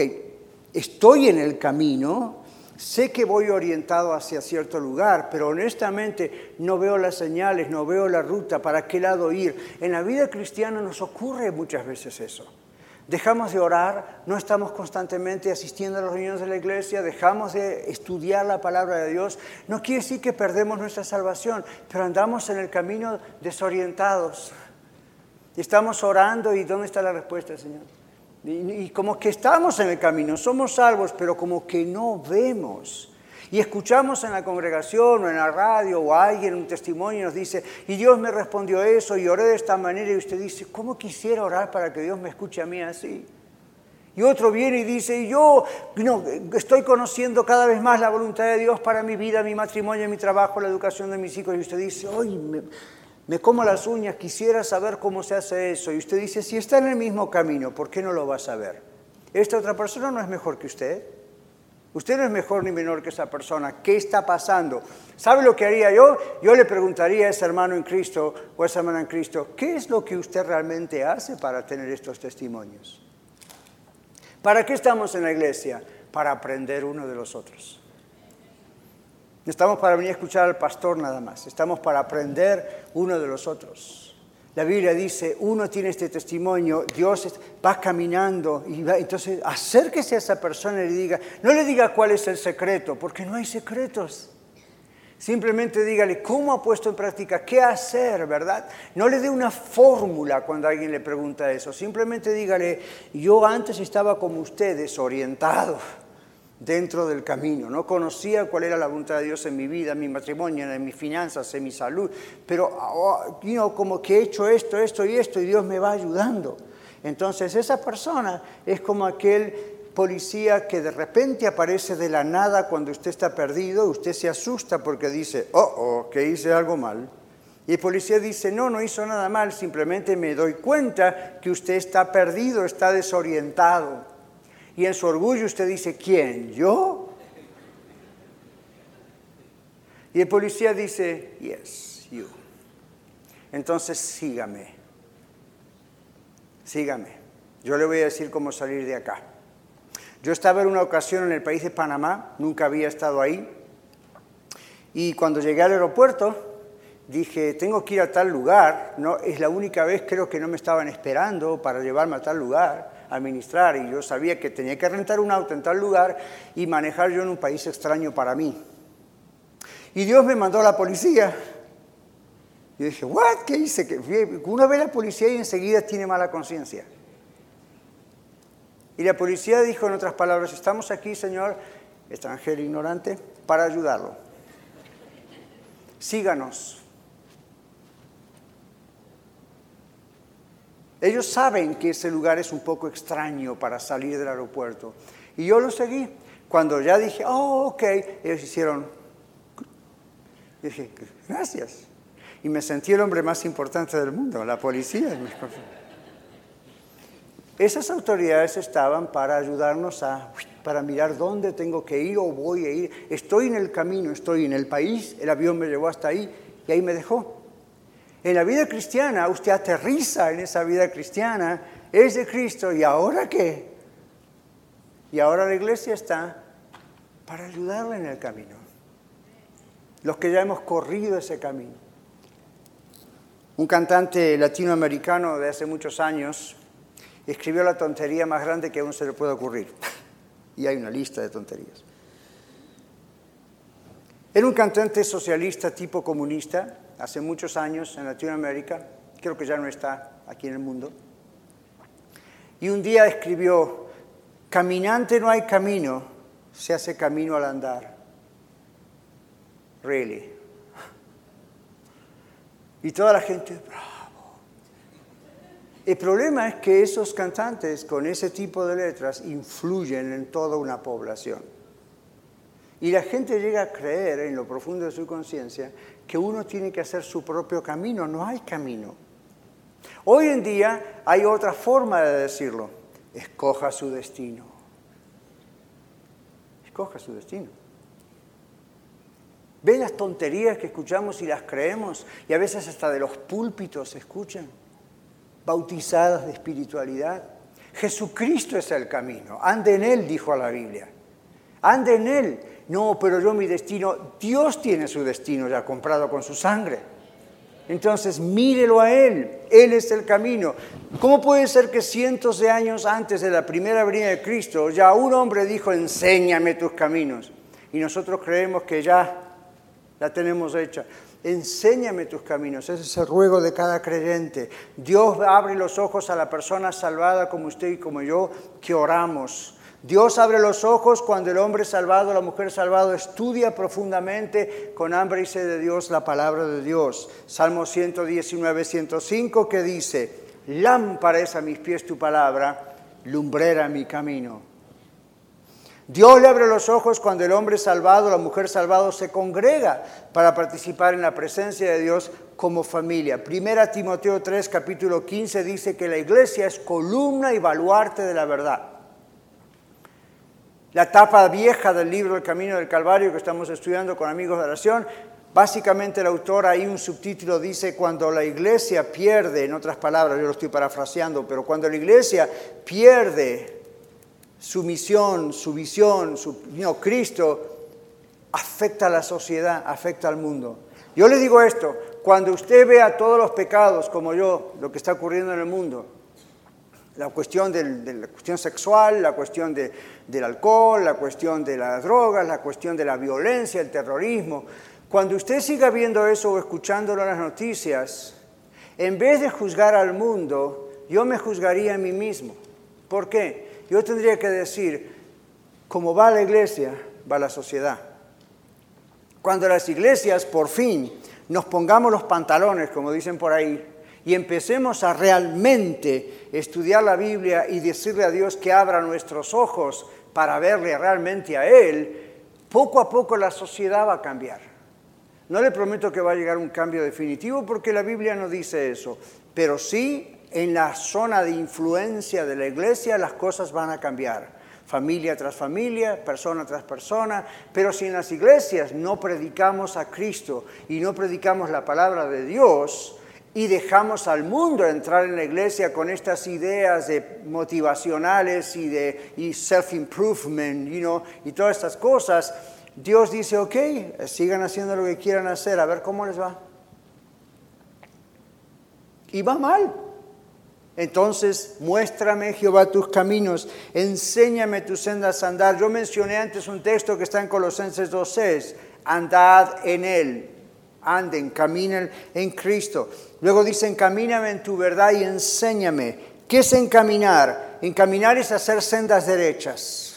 S1: estoy en el camino, sé que voy orientado hacia cierto lugar, pero honestamente no veo las señales, no veo la ruta, para qué lado ir. En la vida cristiana nos ocurre muchas veces eso. Dejamos de orar, no estamos constantemente asistiendo a las reuniones de la iglesia, dejamos de estudiar la palabra de Dios. No quiere decir que perdemos nuestra salvación, pero andamos en el camino desorientados. Estamos orando y ¿dónde está la respuesta, Señor? Y, y como que estamos en el camino, somos salvos, pero como que no vemos. Y escuchamos en la congregación o en la radio o alguien un testimonio y nos dice, y Dios me respondió eso y oré de esta manera y usted dice, ¿cómo quisiera orar para que Dios me escuche a mí así? Y otro viene y dice, y yo no, estoy conociendo cada vez más la voluntad de Dios para mi vida, mi matrimonio, mi trabajo, la educación de mis hijos. Y usted dice, hoy me, me como las uñas, quisiera saber cómo se hace eso. Y usted dice, si está en el mismo camino, ¿por qué no lo va a saber? Esta otra persona no es mejor que usted. Usted no es mejor ni menor que esa persona. ¿Qué está pasando? ¿Sabe lo que haría yo? Yo le preguntaría a ese hermano en Cristo o a esa hermana en Cristo, ¿qué es lo que usted realmente hace para tener estos testimonios? ¿Para qué estamos en la iglesia? Para aprender uno de los otros. No estamos para venir a escuchar al pastor nada más, estamos para aprender uno de los otros. La Biblia dice, uno tiene este testimonio, Dios va caminando y va, entonces acérquese a esa persona y le diga, no le diga cuál es el secreto, porque no hay secretos. Simplemente dígale cómo ha puesto en práctica, qué hacer, ¿verdad? No le dé una fórmula cuando alguien le pregunta eso. Simplemente dígale, yo antes estaba como usted, desorientado dentro del camino. No conocía cuál era la voluntad de Dios en mi vida, en mi matrimonio, en mis finanzas, en mi salud, pero oh, como que he hecho esto, esto y esto y Dios me va ayudando. Entonces esa persona es como aquel policía que de repente aparece de la nada cuando usted está perdido, usted se asusta porque dice, oh, oh, que hice algo mal. Y el policía dice, no, no hizo nada mal, simplemente me doy cuenta que usted está perdido, está desorientado. Y en su orgullo usted dice, ¿quién? ¿Yo? Y el policía dice, yes, you. Entonces sígame, sígame. Yo le voy a decir cómo salir de acá. Yo estaba en una ocasión en el país de Panamá, nunca había estado ahí, y cuando llegué al aeropuerto dije, tengo que ir a tal lugar, no, es la única vez creo que no me estaban esperando para llevarme a tal lugar administrar y yo sabía que tenía que rentar un auto en tal lugar y manejar yo en un país extraño para mí. Y Dios me mandó a la policía. Y dije, ¿what? ¿Qué hice? Uno ve a la policía y enseguida tiene mala conciencia. Y la policía dijo en otras palabras, estamos aquí, señor, extranjero ignorante, para ayudarlo. Síganos. Ellos saben que ese lugar es un poco extraño para salir del aeropuerto. Y yo lo seguí, Cuando ya dije, oh, ok, ellos hicieron, dije, gracias. Y me sentí el hombre más importante del mundo, la policía. Esas autoridades estaban para ayudarnos a, para mirar dónde tengo que ir o voy a ir. Estoy en el camino, estoy en el país, el avión me llevó hasta ahí y ahí me dejó. En la vida cristiana, usted aterriza en esa vida cristiana, es de Cristo y ahora qué? Y ahora la iglesia está para ayudarle en el camino. Los que ya hemos corrido ese camino. Un cantante latinoamericano de hace muchos años escribió la tontería más grande que a uno se le puede ocurrir. y hay una lista de tonterías. Era un cantante socialista tipo comunista, hace muchos años en Latinoamérica, creo que ya no está aquí en el mundo. Y un día escribió, caminante no hay camino, se hace camino al andar. Really. Y toda la gente, bravo. El problema es que esos cantantes con ese tipo de letras influyen en toda una población. Y la gente llega a creer en lo profundo de su conciencia que uno tiene que hacer su propio camino, no hay camino. Hoy en día hay otra forma de decirlo, escoja su destino. Escoja su destino. Ve las tonterías que escuchamos y las creemos y a veces hasta de los púlpitos se escuchan, bautizadas de espiritualidad. Jesucristo es el camino, ande en Él, dijo a la Biblia. Ande en Él. No, pero yo mi destino, Dios tiene su destino ya comprado con su sangre. Entonces mírelo a Él, Él es el camino. ¿Cómo puede ser que cientos de años antes de la primera venida de Cristo ya un hombre dijo, enséñame tus caminos? Y nosotros creemos que ya la tenemos hecha. Enséñame tus caminos, ese es el ruego de cada creyente. Dios abre los ojos a la persona salvada como usted y como yo, que oramos. Dios abre los ojos cuando el hombre salvado, la mujer salvada estudia profundamente con hambre y sed de Dios la palabra de Dios. Salmo 119, 105 que dice, lámpara es a mis pies tu palabra, lumbrera mi camino. Dios le abre los ojos cuando el hombre salvado, la mujer salvado se congrega para participar en la presencia de Dios como familia. Primera Timoteo 3, capítulo 15 dice que la iglesia es columna y baluarte de la verdad. La tapa vieja del libro El Camino del Calvario que estamos estudiando con amigos de oración, básicamente el autor ahí un subtítulo dice cuando la iglesia pierde, en otras palabras, yo lo estoy parafraseando, pero cuando la iglesia pierde su misión, su visión, su no, Cristo, afecta a la sociedad, afecta al mundo. Yo le digo esto, cuando usted vea todos los pecados como yo, lo que está ocurriendo en el mundo, la cuestión de la cuestión sexual, la cuestión del alcohol, la cuestión de las drogas, la cuestión de la violencia, el terrorismo. Cuando usted siga viendo eso o escuchándolo en las noticias, en vez de juzgar al mundo, yo me juzgaría a mí mismo. ¿Por qué? Yo tendría que decir, como va la iglesia, va la sociedad. Cuando las iglesias por fin nos pongamos los pantalones, como dicen por ahí, y empecemos a realmente estudiar la Biblia y decirle a Dios que abra nuestros ojos para verle realmente a Él, poco a poco la sociedad va a cambiar. No le prometo que va a llegar un cambio definitivo porque la Biblia no dice eso, pero sí en la zona de influencia de la iglesia las cosas van a cambiar familia tras familia, persona tras persona, pero si en las iglesias no predicamos a Cristo y no predicamos la palabra de Dios, y dejamos al mundo entrar en la iglesia con estas ideas de motivacionales y de self-improvement, you know, y todas estas cosas, Dios dice, ok, sigan haciendo lo que quieran hacer, a ver cómo les va. Y va mal. Entonces, muéstrame, Jehová, tus caminos, enséñame tus sendas a andar. Yo mencioné antes un texto que está en Colosenses 2.6, andad en él anden, caminen en Cristo. Luego dice, encamíname en tu verdad y enséñame. ¿Qué es encaminar? Encaminar es hacer sendas derechas.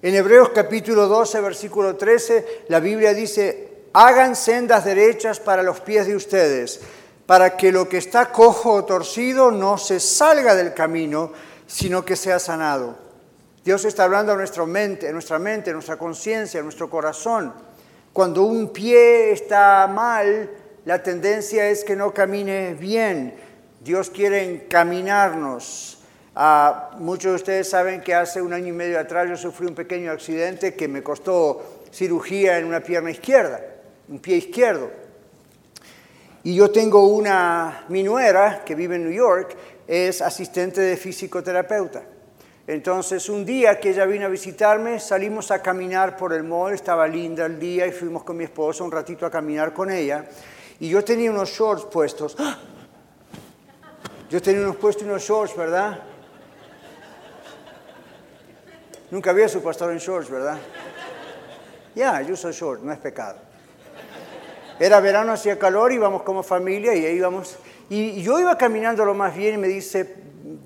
S1: En Hebreos capítulo 12, versículo 13, la Biblia dice, hagan sendas derechas para los pies de ustedes, para que lo que está cojo o torcido no se salga del camino, sino que sea sanado. Dios está hablando a nuestra mente, a nuestra mente, a nuestra conciencia, a nuestro corazón. Cuando un pie está mal, la tendencia es que no camine bien. Dios quiere encaminarnos. Muchos de ustedes saben que hace un año y medio atrás yo sufrí un pequeño accidente que me costó cirugía en una pierna izquierda, un pie izquierdo. Y yo tengo una, mi nuera que vive en New York, es asistente de fisioterapeuta. Entonces un día que ella vino a visitarme, salimos a caminar por el mall, estaba linda el día y fuimos con mi esposa un ratito a caminar con ella. Y yo tenía unos shorts puestos. ¡Ah! Yo tenía unos puestos unos shorts, ¿verdad? Nunca había su pastor en shorts, ¿verdad? Ya, yo soy short, no es pecado. Era verano, hacía calor, íbamos como familia y íbamos. Y yo iba caminando lo más bien y me dice,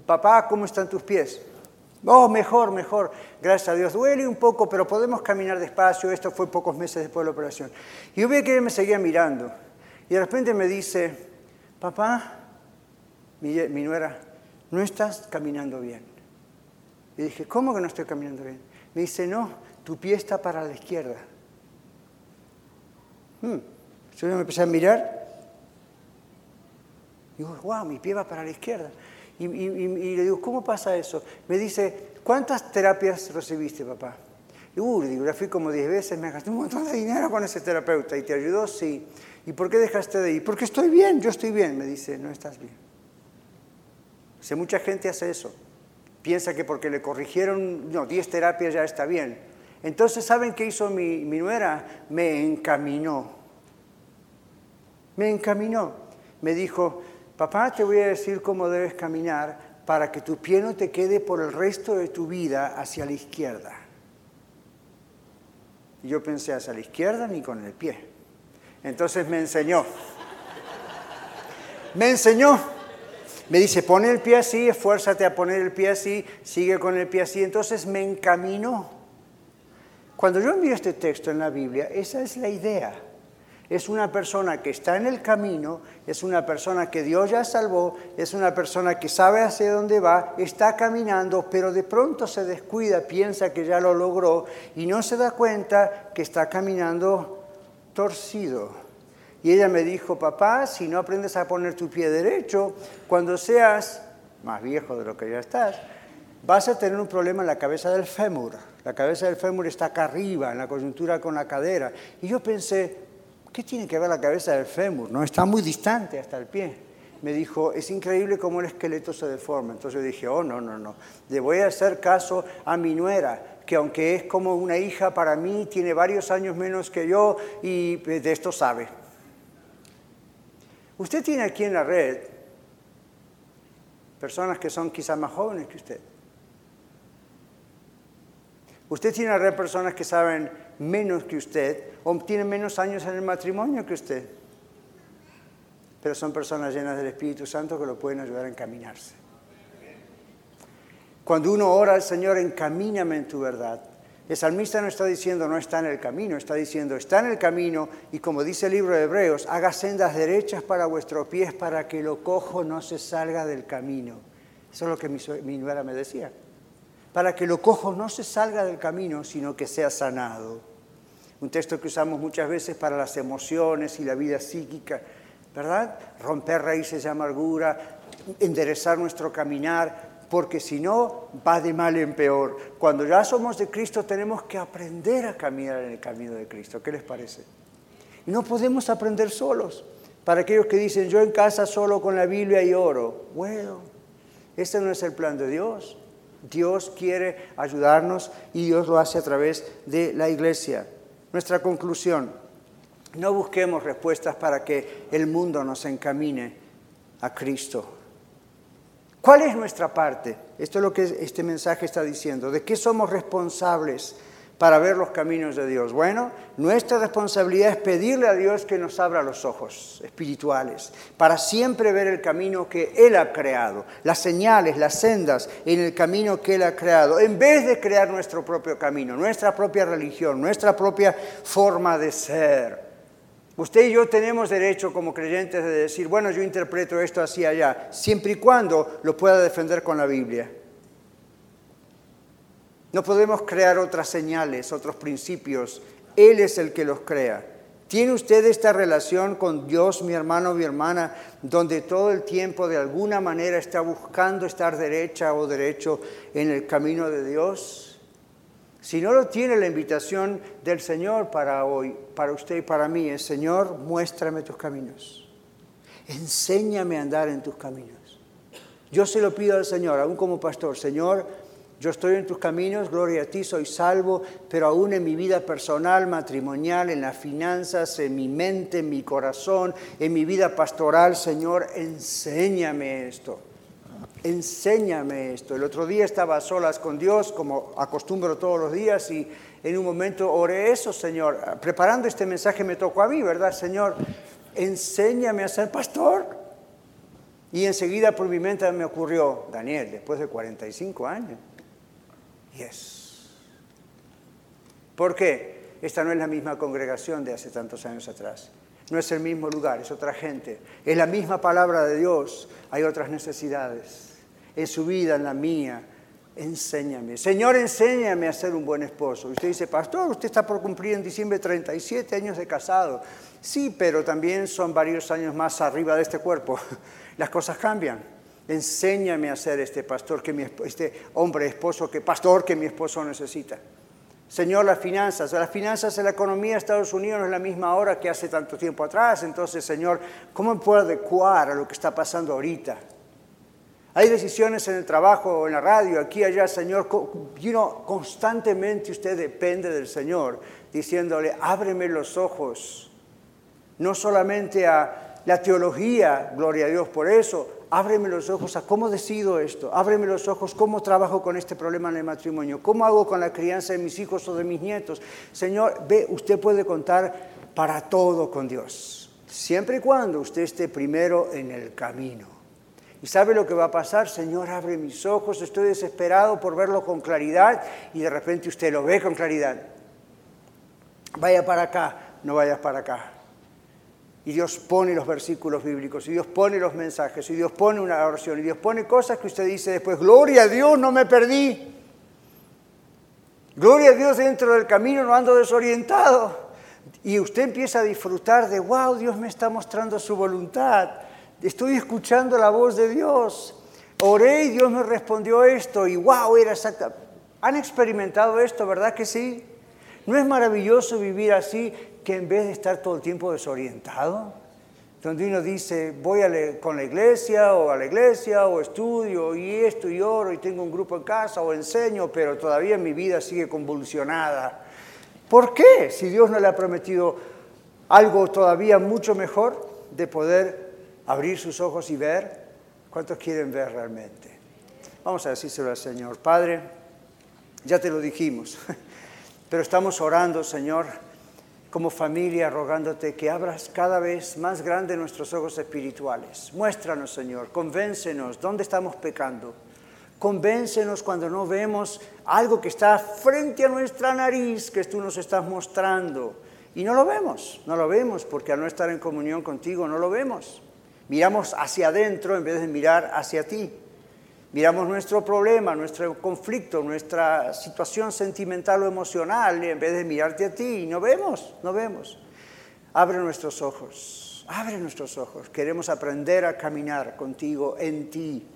S1: papá, ¿cómo están tus pies? Oh, mejor, mejor. Gracias a Dios. Duele un poco, pero podemos caminar despacio. Esto fue pocos meses después de la operación. Y yo vi que él me seguía mirando. Y de repente me dice, papá, mi, nuera, no estás caminando bien. Y dije, ¿cómo que no estoy caminando bien? Me dice, no, tu pie está para la izquierda. Hmm. Yo me empecé a mirar. Y digo, wow, mi pie va para la izquierda. Y, le digo, ¿cómo pasa eso? Me dice, ¿cuántas terapias recibiste, papá? Y uh, digo, ya fui como 10 veces, me gasté un montón de dinero con ese terapeuta. ¿Y te ayudó? Sí. ¿Y por qué dejaste de ir? Porque estoy bien, yo estoy bien. Me dice, no estás bien. O mucha gente hace eso. Piensa que porque le corrigieron, no, 10 terapias ya está bien. Entonces, ¿saben qué hizo mi, mi nuera? Me encaminó. Me encaminó. Me dijo, papá, te voy a decir cómo debes caminar para que tu pie no te quede por el resto de tu vida hacia la izquierda. Y yo pensé, hacia la izquierda ni con el pie. Entonces me enseñó. Me enseñó. Me dice, pone el pie así, esfuérzate a poner el pie así, sigue con el pie así. Entonces me encaminó. Cuando yo envío este texto en la Biblia, esa es la idea es una persona que está en el camino, es una persona que Dios ya salvó, es una persona que sabe hacia dónde va, está caminando, pero de pronto se descuida, piensa que ya lo logró y no se da cuenta que está caminando torcido. Y ella me dijo, papá, si no aprendes a poner tu pie derecho, cuando seas más viejo de lo que ya estás, vas a tener un problema en la cabeza del fémur. La cabeza del fémur está acá arriba, en la coyuntura con la cadera. Y yo pensé, ¿qué tiene que ver la cabeza del fémur? No está muy distante hasta el pie. Me dijo, es increíble cómo el esqueleto se deforma. Entonces yo dije, oh, no, no, no. Le voy a hacer caso a mi nuera, que aunque es como una hija para mí, tiene varios años menos que yo y de esto sabe. Usted tiene aquí en la red personas que son quizás más jóvenes que usted. Usted tiene en la red personas que saben menos que usted o tienen menos años en el matrimonio que usted. Pero son personas llenas del Espíritu Santo que lo pueden ayudar a encaminarse. Cuando uno ora al Señor, encamíname en tu verdad. El salmista no está diciendo no está en el camino, está diciendo está en el camino y como dice el libro de Hebreos, haga sendas derechas para vuestros pies para que lo cojo no se salga del camino. Eso es lo que mi, mi nuera me decía. Para que lo cojo no se salga del camino, sino que sea sanado un texto que usamos muchas veces para las emociones y la vida psíquica, ¿verdad? Romper raíces de amargura, enderezar nuestro caminar, porque si no, va de mal en peor. Cuando ya somos de Cristo tenemos que aprender a caminar en el camino de Cristo. ¿Qué les parece? Y no podemos aprender solos. Para aquellos que dicen, yo en casa solo con la Biblia y oro. Bueno, este no es el plan de Dios. Dios quiere ayudarnos y Dios lo hace a través de la iglesia. Nuestra conclusión, no busquemos respuestas para que el mundo nos encamine a Cristo. ¿Cuál es nuestra parte? Esto es lo que este mensaje está diciendo. ¿De qué somos responsables? para ver los caminos de Dios? Bueno, nuestra responsabilidad es pedirle a Dios que nos abra los ojos espirituales, para siempre ver el camino que Él ha creado, las señales, las sendas en el camino que Él ha creado, en vez de crear nuestro propio camino, nuestra propia religión, nuestra propia forma de ser. Usted y yo tenemos derecho como creyentes de decir, bueno, yo interpreto esto así allá, siempre y cuando lo pueda defender con la Biblia. No podemos crear otras señales, otros principios. Él es el que los crea. ¿Tiene usted esta relación con Dios, mi hermano, mi hermana, donde todo el tiempo de alguna manera está buscando estar derecha o derecho en el camino de Dios? Si no lo tiene, la invitación del Señor para hoy, para usted y para mí es, Señor, muéstrame tus caminos. Enséñame a andar en tus caminos. Yo se lo pido al Señor, aún como pastor, Señor, yo estoy en tus caminos, gloria a ti, soy salvo, pero aún en mi vida personal, matrimonial, en las finanzas, en mi mente, en mi corazón, en mi vida pastoral, Señor, enséñame esto. Enséñame esto. El otro día estaba a solas con Dios, como acostumbro todos los días, y en un momento oré eso, Señor. Preparando este mensaje me tocó a mí, ¿verdad, Señor? Enséñame a ser pastor. Y enseguida por mi mente me ocurrió, Daniel, después de 45 años, Yes. ¿Por qué? Esta no es la misma congregación de hace tantos años atrás. No es el mismo lugar, es otra gente. Es la misma palabra de Dios. Hay otras necesidades. En su vida, en la mía. Enséñame. Señor, enséñame a ser un buen esposo. Usted dice, pastor, usted está por cumplir en diciembre 37 años de casado. Sí, pero también son varios años más arriba de este cuerpo. Las cosas cambian. Enséñame a ser este pastor, que mi, este hombre esposo, que pastor que mi esposo necesita. Señor, las finanzas, las finanzas en la economía de Estados Unidos no es la misma hora que hace tanto tiempo atrás. Entonces, Señor, ¿cómo puedo adecuar a lo que está pasando ahorita? Hay decisiones en el trabajo, en la radio, aquí, allá, Señor. constantemente usted depende del Señor, diciéndole, ábreme los ojos, no solamente a la teología, gloria a Dios por eso, ábreme los ojos a cómo decido esto, ábreme los ojos cómo trabajo con este problema en el matrimonio, cómo hago con la crianza de mis hijos o de mis nietos. Señor, ve, usted puede contar para todo con Dios, siempre y cuando usted esté primero en el camino. ¿Y sabe lo que va a pasar? Señor, abre mis ojos, estoy desesperado por verlo con claridad y de repente usted lo ve con claridad. Vaya para acá, no vayas para acá y Dios pone los versículos bíblicos, y Dios pone los mensajes, y Dios pone una oración, y Dios pone cosas que usted dice después, gloria a Dios, no me perdí. Gloria a Dios dentro del camino, no ando desorientado. Y usted empieza a disfrutar de, wow, Dios me está mostrando su voluntad. Estoy escuchando la voz de Dios. Oré y Dios me respondió esto. Y wow, era exacta. ¿Han experimentado esto, verdad que sí? ¿No es maravilloso vivir así? que en vez de estar todo el tiempo desorientado, donde uno dice, voy a con la iglesia o a la iglesia o estudio y esto y oro y tengo un grupo en casa o enseño, pero todavía mi vida sigue convulsionada. ¿Por qué? Si Dios no le ha prometido algo todavía mucho mejor de poder abrir sus ojos y ver, ¿cuántos quieren ver realmente? Vamos a decírselo al Señor. Padre, ya te lo dijimos, pero estamos orando, Señor como familia rogándote que abras cada vez más grande nuestros ojos espirituales. Muéstranos, Señor, convéncenos dónde estamos pecando. Convéncenos cuando no vemos algo que está frente a nuestra nariz que tú nos estás mostrando. Y no lo vemos, no lo vemos porque al no estar en comunión contigo no lo vemos. Miramos hacia adentro en vez de mirar hacia ti. Miramos nuestro problema, nuestro conflicto, nuestra situación sentimental o emocional en vez de mirarte a ti y no vemos, no vemos. Abre nuestros ojos, abre nuestros ojos. Queremos aprender a caminar contigo en ti.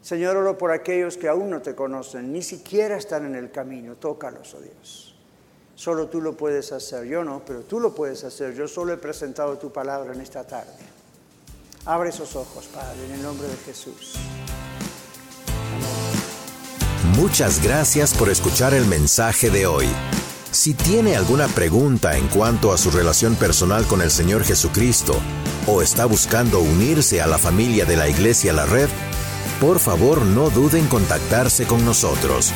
S1: Señor, oro por aquellos que aún no te conocen, ni siquiera están en el camino. Tócalos, oh Dios. Solo tú lo puedes hacer, yo no, pero tú lo puedes hacer. Yo solo he presentado tu palabra en esta tarde. Abre esos ojos, Padre, en el nombre de Jesús.
S2: Muchas gracias por escuchar el mensaje de hoy. Si tiene alguna pregunta en cuanto a su relación personal con el Señor Jesucristo o está buscando unirse a la familia de la Iglesia La Red, por favor no duden en contactarse con nosotros.